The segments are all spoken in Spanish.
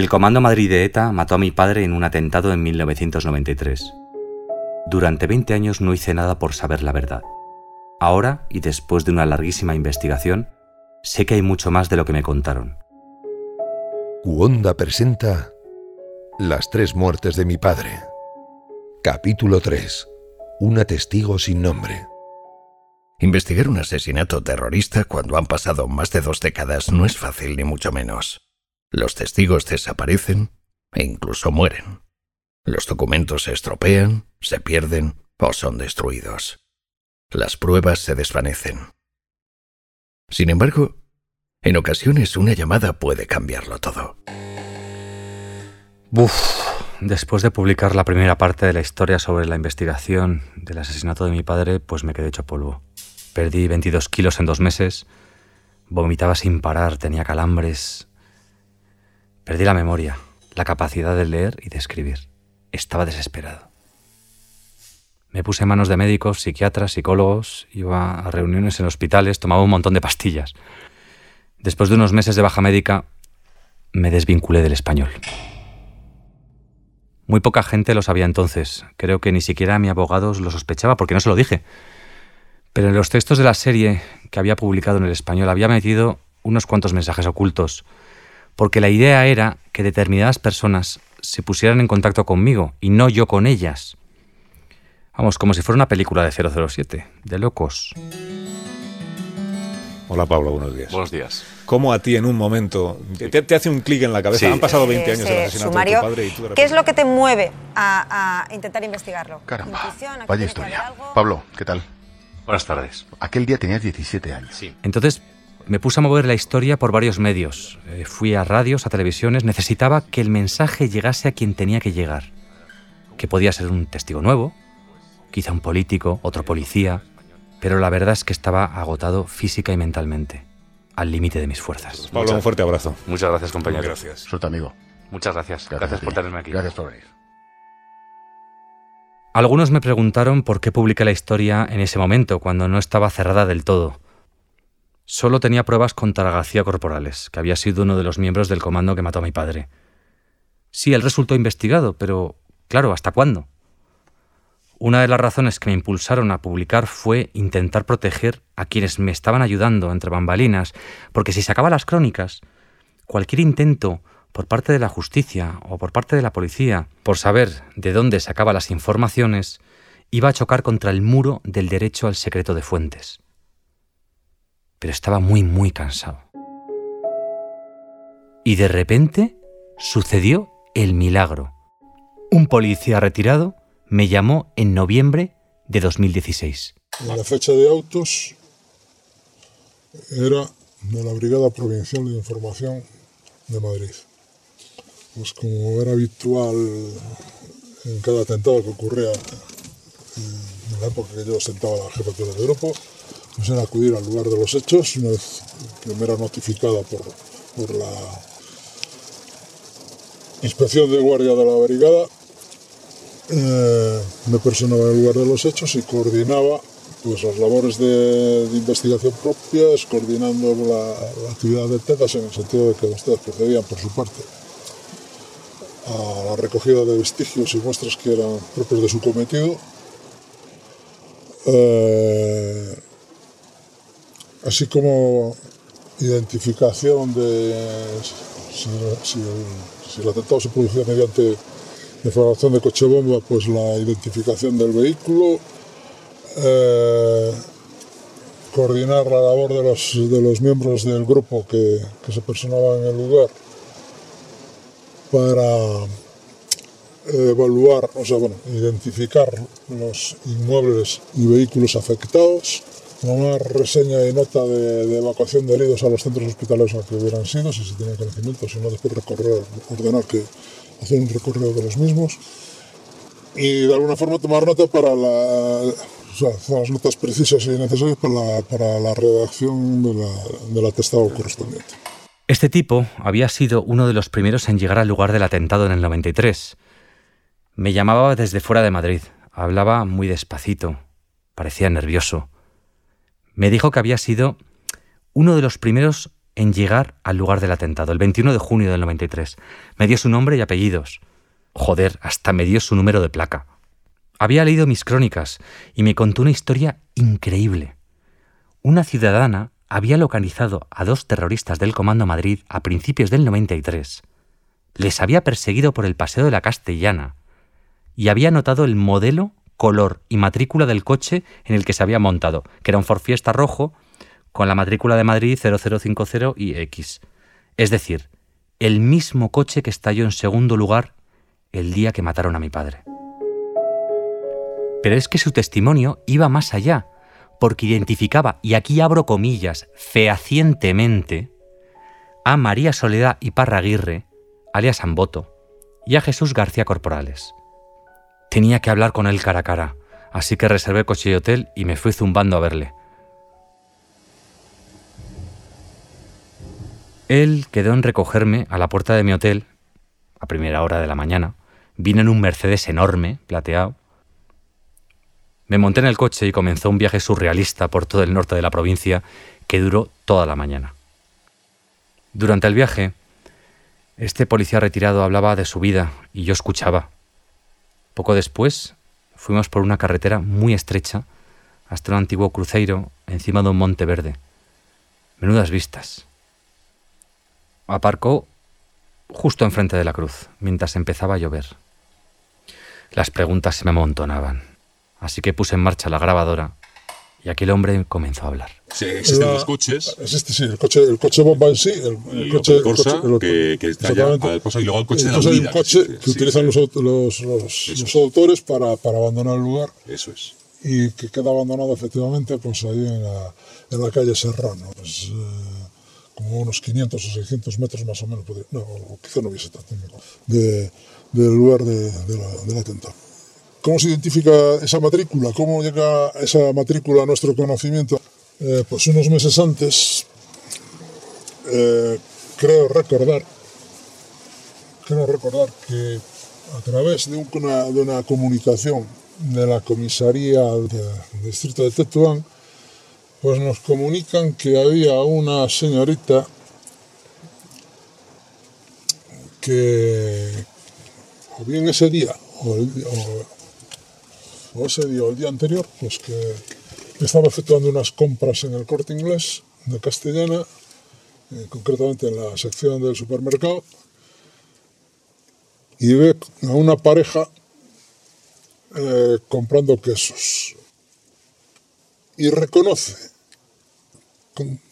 El Comando Madrid de ETA mató a mi padre en un atentado en 1993. Durante 20 años no hice nada por saber la verdad. Ahora, y después de una larguísima investigación, sé que hay mucho más de lo que me contaron. Uonda presenta Las tres muertes de mi padre. Capítulo 3. Una testigo sin nombre. Investigar un asesinato terrorista cuando han pasado más de dos décadas no es fácil ni mucho menos. Los testigos desaparecen e incluso mueren. Los documentos se estropean, se pierden o son destruidos. Las pruebas se desvanecen. Sin embargo, en ocasiones una llamada puede cambiarlo todo. Buf, después de publicar la primera parte de la historia sobre la investigación del asesinato de mi padre, pues me quedé hecho polvo. Perdí 22 kilos en dos meses, vomitaba sin parar, tenía calambres, Perdí la memoria, la capacidad de leer y de escribir. Estaba desesperado. Me puse en manos de médicos, psiquiatras, psicólogos, iba a reuniones en hospitales, tomaba un montón de pastillas. Después de unos meses de baja médica, me desvinculé del español. Muy poca gente lo sabía entonces. Creo que ni siquiera mi abogado lo sospechaba porque no se lo dije. Pero en los textos de la serie que había publicado en el español había metido unos cuantos mensajes ocultos porque la idea era que determinadas personas se pusieran en contacto conmigo y no yo con ellas. Vamos, como si fuera una película de 007, de locos. Hola Pablo, buenos días. Buenos días. ¿Cómo a ti en un momento te, hace un clic en la cabeza? Han pasado 20 años del asesinato de tu padre y tú ¿Qué es lo que te mueve a, intentar investigarlo? Caramba, vaya historia. Pablo, ¿qué tal? Buenas tardes. Aquel día tenías 17 años. Sí. Entonces, me puse a mover la historia por varios medios. Eh, fui a radios, a televisiones. Necesitaba que el mensaje llegase a quien tenía que llegar. Que podía ser un testigo nuevo, quizá un político, otro policía. Pero la verdad es que estaba agotado física y mentalmente, al límite de mis fuerzas. Pablo, un fuerte abrazo. Muchas gracias, compañero. Gracias. Suerte, amigo. Muchas gracias. Gracias, por tenerme aquí. Gracias por venir. Algunos me preguntaron por qué publiqué la historia en ese momento, cuando no estaba cerrada del todo. Solo tenía pruebas contra García Corporales, que había sido uno de los miembros del comando que mató a mi padre. Sí, él resultó investigado, pero claro, ¿hasta cuándo? Una de las razones que me impulsaron a publicar fue intentar proteger a quienes me estaban ayudando entre bambalinas, porque si sacaba las crónicas, cualquier intento por parte de la justicia o por parte de la policía por saber de dónde sacaba las informaciones iba a chocar contra el muro del derecho al secreto de fuentes pero estaba muy, muy cansado. Y de repente sucedió el milagro. Un policía retirado me llamó en noviembre de 2016. La fecha de autos era de la Brigada Provincial de Información de Madrid. Pues como era habitual en cada atentado que ocurría en la época que yo ostentaba la jefatura del grupo, pues era acudir al lugar de los hechos, una vez era notificada por, por la inspección de guardia de la brigada, eh, me personaba en el lugar de los hechos y coordinaba pues, las labores de, investigación propias, coordinando la, actividad de TEDAS en el sentido de que ustedes procedían por su parte a la recogida de vestigios y muestras que eran propios de su cometido. Eh, así como identificación de si, el, atentado se producía mediante defraudación de coche bomba, pues la identificación del vehículo, eh, coordinar la labor de los, de los miembros del grupo que, que se personaban en el lugar para evaluar, o sea, bueno, identificar los inmuebles y vehículos afectados, una reseña y nota de, evacuación de heridos a los centros hospitalarios a que hubieran sido, si se tiene conocimiento, si no después recorrer, ordenar que hacer un recorrido de los mismos y de alguna forma tomar nota para la, o sea, las notas precisas y necesarias para la, para la redacción de del atestado correspondiente. Este tipo había sido uno de los primeros en llegar al lugar del atentado en el 93. Me llamaba desde fuera de Madrid. Hablaba muy despacito. Parecía nervioso me dijo que había sido uno de los primeros en llegar al lugar del atentado, el 21 de junio del 93. Me dio su nombre y apellidos. Joder, hasta me dio su número de placa. Había leído mis crónicas y me contó una historia increíble. Una ciudadana había localizado a dos terroristas del Comando Madrid a principios del 93. Les había perseguido por el Paseo de la Castellana y había notado el modelo, color y matrícula del coche en el que se había montado, que era un Ford Fiesta rojo con la matrícula de Madrid 0050 y X. Es decir, el mismo coche que estalló en segundo lugar el día que mataron a mi padre. Pero es que su testimonio iba más allá, porque identificaba, y aquí abro comillas, fehacientemente, a María Soledad y Parraguirre, alias Amboto, y a Jesús García Corporales. Tenía que hablar con él cara a cara, así que reservé coche y hotel y me fui zumbando a verle. Él quedó en recogerme a la puerta de mi hotel, a primera hora de la mañana. Vino en un Mercedes enorme, plateado. Me monté en el coche y comenzó un viaje surrealista por todo el norte de la provincia que duró toda la mañana. Durante el viaje, este policía retirado hablaba de su vida y yo escuchaba. Poco después, fuimos por una carretera muy estrecha hasta un antiguo cruceiro encima de un monte verde. Menudas vistas. Aparcó justo enfrente de la cruz, mientras empezaba a llover. Las preguntas se me amontonaban, así que puse en marcha la grabadora y aquel hombre comenzó a hablar. Sí, existen los coches. Existe, sí, el coche, el coche bomba en sí, el, el coche, Corsa, el coche, que, que, está ya al Corsa, y luego el coche de la Hay un coche que sí, utilizan los, los, los, los autores para, para, abandonar el lugar. Eso es. Y que queda abandonado efectivamente pues ahí en la, en la calle Serrano. Pues, eh, como unos 500 o 600 metros más o menos, no, quizá no hubiese tanto, de, del lugar de, de la, del atentado. ¿Cómo se identifica esa matrícula? ¿Cómo llega esa matrícula a nuestro conocimiento? Eh, pues unos meses antes, eh, creo recordar, creo recordar que a través de una, de una comunicación de la comisaría del distrito de Tetuán, pues nos comunican que había una señorita que, o bien ese día, o, o, o ese día o el día anterior, pues que estaba efectuando unas compras en el corte inglés de Castellana, eh, concretamente en la sección del supermercado, y ve a una pareja eh, comprando quesos. Y reconoce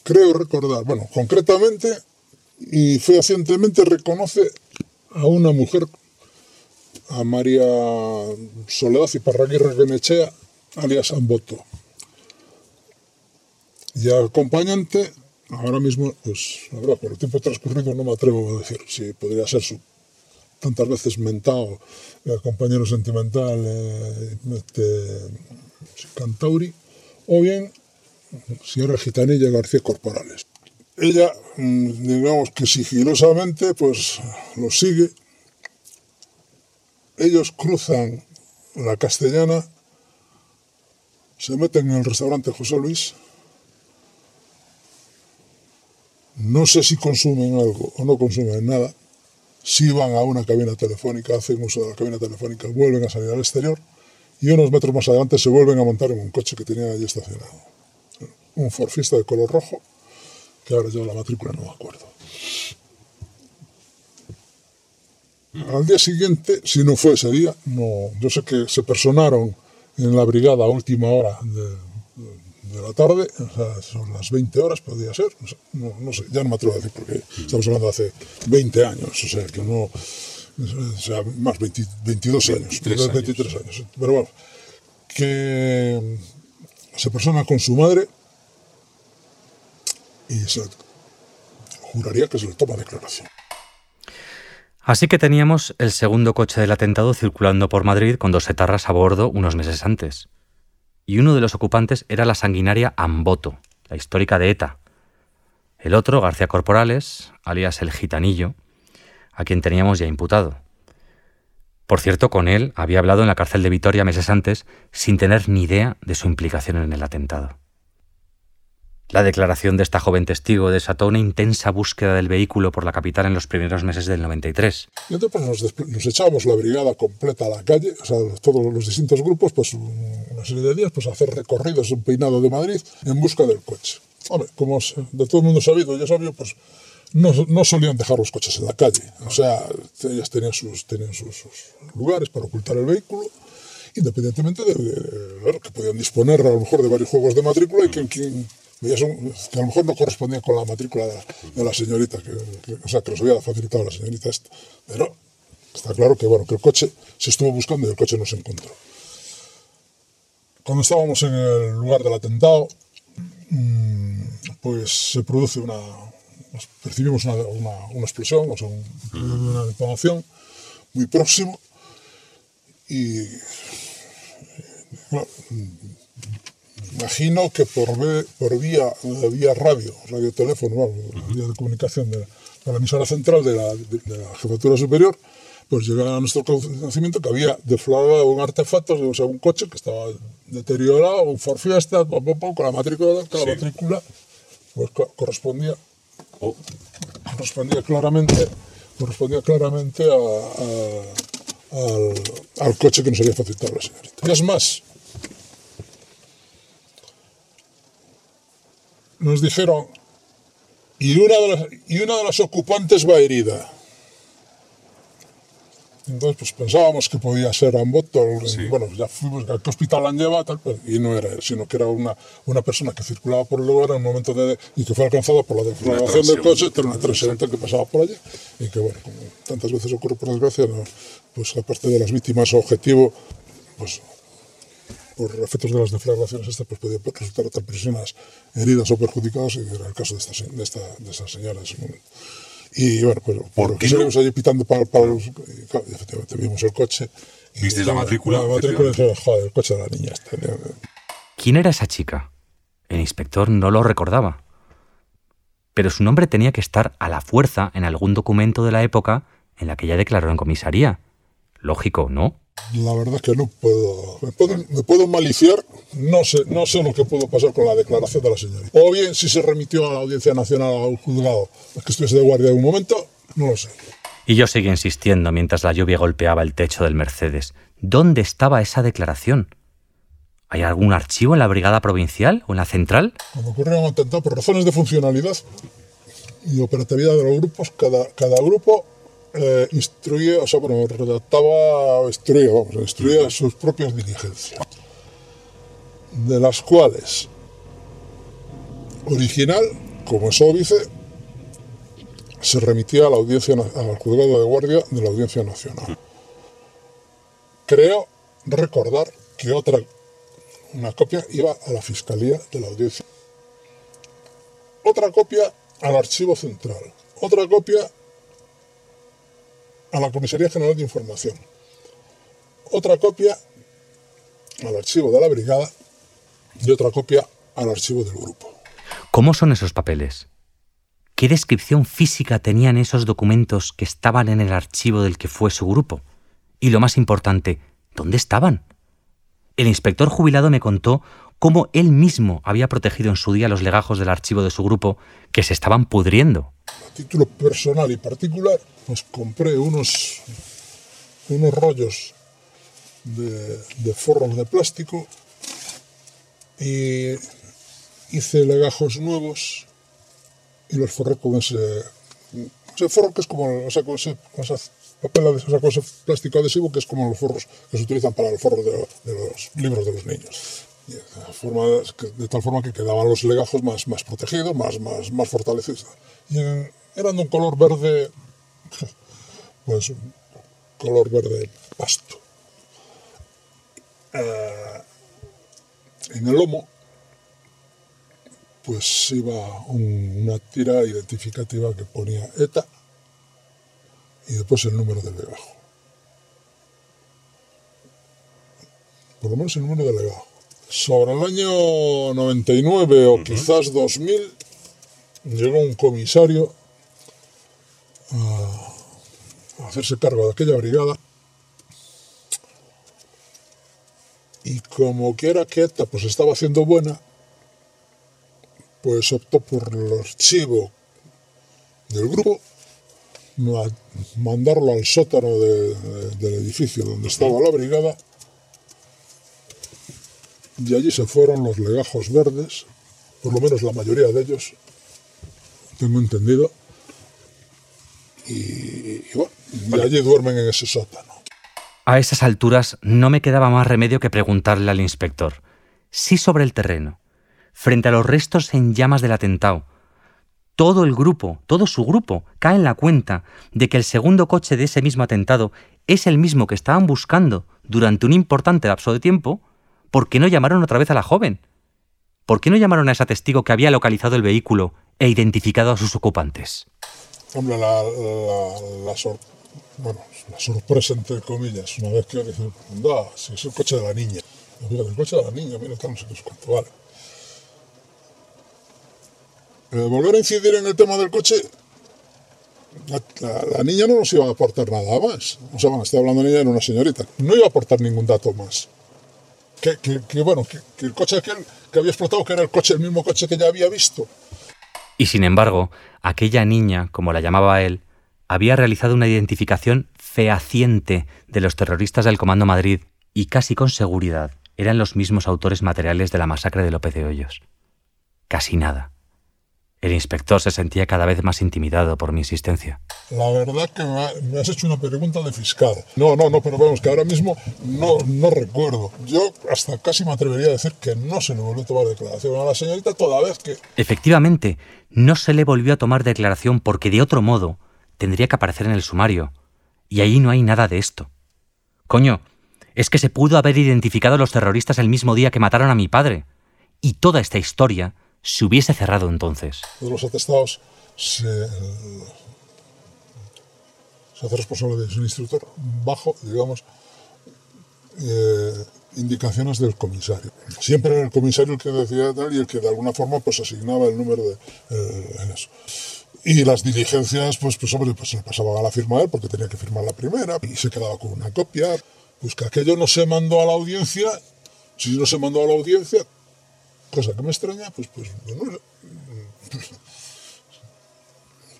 creo recordar, bueno, concretamente y fehacientemente reconoce a una mujer, a María Soledad y Parraguirre Benechea, alias Amboto. Y acompañante, ahora mismo, pues, la verdad, por el tiempo transcurrido no me atrevo a decir si podría ser su tantas veces mentado eh, compañero sentimental eh, este, Cantauri, o bien señora Gitanilla García Corporales. Ella, mm, digamos que sigilosamente, pues lo sigue. Ellos cruzan la castellana, se meten en el restaurante José Luis. No sé si consumen algo o no consumen nada. Si van a una cabina telefónica, hacen uso de la cabina telefónica, vuelven a salir al exterior y unos metros más adelante se vuelven a montar en un coche que tenían allí estacionado un Ford Fiesta de color rojo, que ahora yo la matrícula no me acuerdo. Al día siguiente, si no fue ese día, no, yo sé que se personaron en la brigada a última hora de, de la tarde, o sea, son las 20 horas, podría ser, no, no, sé, ya no me atrevo a decir porque estamos hablando de hace 20 años, o sea, que no, o sea, más 20, 22 años, 23 23 años. años. Pero bueno, que se persona con su madre y se juraría que se le toma declaración. Así que teníamos el segundo coche del atentado circulando por Madrid con dos etarras a bordo unos meses antes. Y uno de los ocupantes era la sanguinaria Amboto, la histórica de ETA. El otro, García Corporales, alias el Gitanillo, a quien teníamos ya imputado. Por cierto, con él había hablado en la cárcel de Vitoria meses antes sin tener ni idea de su implicación en el atentado. La declaración de esta joven testigo desató una intensa búsqueda del vehículo por la capital en los primeros meses del 93. Y entonces pues, nos, echábamos la brigada completa a la calle, o sea, todos los distintos grupos, pues una serie de días, pues hacer recorridos, un peinado de Madrid en busca del coche. Hombre, como de todo el mundo sabido, ya sabio, pues no, no, solían dejar los coches en la calle. O sea, ellas tenían sus, tenían sus, lugares para ocultar el vehículo, independientemente de, que podían disponer a lo mejor de varios juegos de matrícula y que, que a lo mejor no correspondía con la matrícula de, la señorita, que, o sea, que nos había facilitado la señorita. Pero está claro que, bueno, que el coche se estuvo buscando y el coche no se encontró. Cuando estábamos en el lugar del atentado, mm, pues se produce una, percibimos una, una, explosión, o sea, una detonación muy próximo y imagino que por, por vía, vía radio, radioteléfono, vía de comunicación de, la emisora central de la, jefatura superior, pues llega a nuestro conocimiento que había deflagrado un artefacto, o sea, un coche que estaba deteriorado, un Ford Fiesta, con la matrícula, la matrícula pues correspondía, oh. correspondía claramente, correspondía claramente al, al, coche que nos había facilitado la señorita. Y es más, nos dijeron, y una de las, y una de las ocupantes va herida. Entonces, pues pensábamos que podía ser Amboto. Bueno, ya fuimos a qué hospital han llevado, y no era él, sino que era una, una persona que circulaba por el lugar en un momento de. y que fue alcanzada por la deflagración del coche, era una transeúnte que pasaba por allí, y que, bueno, como tantas veces ocurre por desgracia, pues aparte de las víctimas objetivo, pues por efectos de las deflagraciones estas, pues podía resultar otras personas heridas o perjudicadas, y era el caso de esta, de esta, de esta señora en ese momento. Y bueno, pues ¿Por qué seguimos allí pitando para, para los, y, efectivamente vimos el coche. ¿Viste la matrícula? La matrícula, y joder, el coche de la niña. ¿Quién era esa chica? El inspector no lo recordaba. Pero su nombre tenía que estar a la fuerza en algún documento de la época en la que ella declaró en comisaría. Lógico, ¿no? La verdad es que no puedo me, puedo. maliciar, no sé, no sé lo que pudo pasar con la declaración de la señorita. O bien si se remitió a la Audiencia Nacional a un juzgado que estuviese de guardia en un momento, no lo sé. Y yo seguí insistiendo mientras la lluvia golpeaba el techo del Mercedes. ¿Dónde estaba esa declaración? ¿Hay algún archivo en la brigada provincial o en la central? Cuando ocurrió un atentado, por razones de funcionalidad y operatividad de los grupos, cada, cada grupo eh, instruía, o sea, bueno, redactaba, instruía, vamos, instruía sus propias diligencias, de las cuales original, como es óbice, se remitía a la audiencia, al juzgado de guardia de la Audiencia Nacional. Creo recordar que otra, una copia iba a la Fiscalía de la Audiencia. Otra copia al Archivo Central. Otra copia a la Comisaría General de Información. Otra copia al archivo de la brigada y otra copia al archivo del grupo. ¿Cómo son esos papeles? ¿Qué descripción física tenían esos documentos que estaban en el archivo del que fue su grupo? Y lo más importante, ¿dónde estaban? El inspector jubilado me contó cómo él mismo había protegido en su día los legajos del archivo de su grupo que se estaban pudriendo. A título personal y particular, pues compré unos, unos rollos de, forros de plástico y hice legajos nuevos y los forré con ese, ese forro que es como, o sea, con ese, papel, o plástico adhesivo que es como los forros que se utilizan para los forros de los libros de los niños de, tal forma que quedaban los legajos más, más protegidos, más, más, más fortalecidos. Y eran de un color verde, pues un color verde pasto. Eh, en el lomo, pues iba una tira identificativa que ponía ETA y después el número del legajo. Por lo menos el número del legajo sobre el año 99 o quizás 2000, llegó un comisario a hacerse cargo de aquella brigada. Y como que era quieta, pues estaba haciendo buena, pues optó por el archivo del grupo, mandarlo al sótano del edificio donde estaba la brigada y allí se fueron los legajos verdes, por lo menos la mayoría de ellos, tengo entendido, y, bueno, y allí duermen en ese sótano. A esas alturas no me quedaba más remedio que preguntarle al inspector, si sobre el terreno, frente a los restos en llamas del atentado, todo el grupo, todo su grupo, cae en la cuenta de que el segundo coche de ese mismo atentado es el mismo que estaban buscando durante un importante lapso de tiempo, ¿por qué no llamaron otra vez a la joven? ¿Por qué no llamaron a ese testigo que había localizado el vehículo e identificado a sus ocupantes? Hombre, la, sorpresa, entre comillas, una vez que dicen, anda, si es el coche de la niña. el coche de la niña, mira, está no vale. Eh, volver a incidir en el tema del coche, la, niña no nos iba a aportar nada más. O sea, bueno, estoy hablando de niña, era una señorita. No iba a aportar ningún dato más que, bueno, que, el coche aquel que había explotado, que era el coche, el mismo coche que ya había visto. Y sin embargo, aquella niña, como la llamaba él, había realizado una identificación fehaciente de los terroristas del Comando Madrid y casi con seguridad eran los mismos autores materiales de la masacre de López de Hoyos. Casi nada. El inspector se sentía cada vez más intimidado por mi insistencia. La verdad que me has hecho una pregunta de fiscal. No, no, no, pero vamos, que ahora mismo no, no recuerdo. Yo hasta casi me atrevería a decir que no se le volvió a tomar declaración a la señorita toda vez que... Efectivamente, no se le volvió a tomar declaración porque de otro modo tendría que aparecer en el sumario. Y ahí no hay nada de esto. Coño, es que se pudo haber identificado a los terroristas el mismo día que mataron a mi padre. Y toda esta historia se hubiese cerrado entonces. De los atestados se, hace responsable de su instructor bajo, digamos, eh, indicaciones del comisario. Siempre era el comisario el que decía tal y el que de alguna forma pues asignaba el número de eh, eso. Y las diligencias, pues, pues hombre, pues se pasaban a la firma de él porque tenía que firmar la primera y se quedaba con una copia. Pues que aquello no se mandó a la audiencia, si no se mandó a la audiencia, cosa que me extraña, pues, pues, no,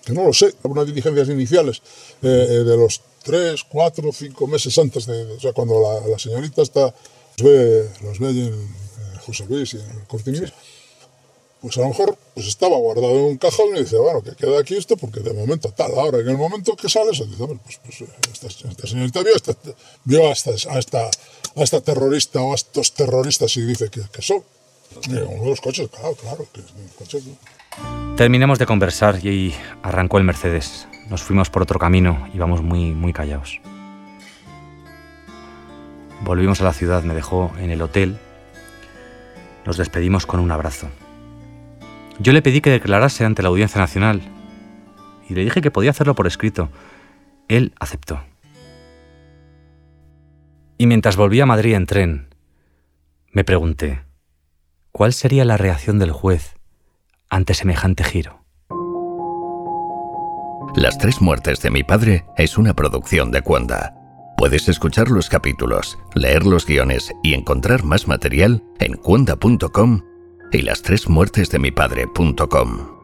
que no lo sé, unas diligencias iniciales eh, eh, de los tres, cuatro, cinco meses antes de, o sea, cuando la, señorita está, los ve, los ve en, José Luis y en el Cortinés, pues a lo mejor pues estaba guardado en un cajón y dice, bueno, que queda aquí esto porque de momento tal. Ahora, en el momento que sale, se dice, pues, pues eh, esta, señorita vio, esta, vio a, esta, a, esta, a esta terrorista o a estos terroristas y dice que, que son los coches, claro, claro. Terminamos de conversar y arrancó el Mercedes. Nos fuimos por otro camino, íbamos muy, muy callados. Volvimos a la ciudad, me dejó en el hotel. Nos despedimos con un abrazo. Yo le pedí que declarase ante la Audiencia Nacional y le dije que podía hacerlo por escrito. Él aceptó. Y mientras volvía a Madrid en tren, me pregunté, ¿Cuál sería la reacción del juez ante semejante giro? Las tres muertes de mi padre es una producción de Cuanda. Puedes escuchar los capítulos, leer los guiones y encontrar más material en cuanda.com y las tres muertes de mi padre.com.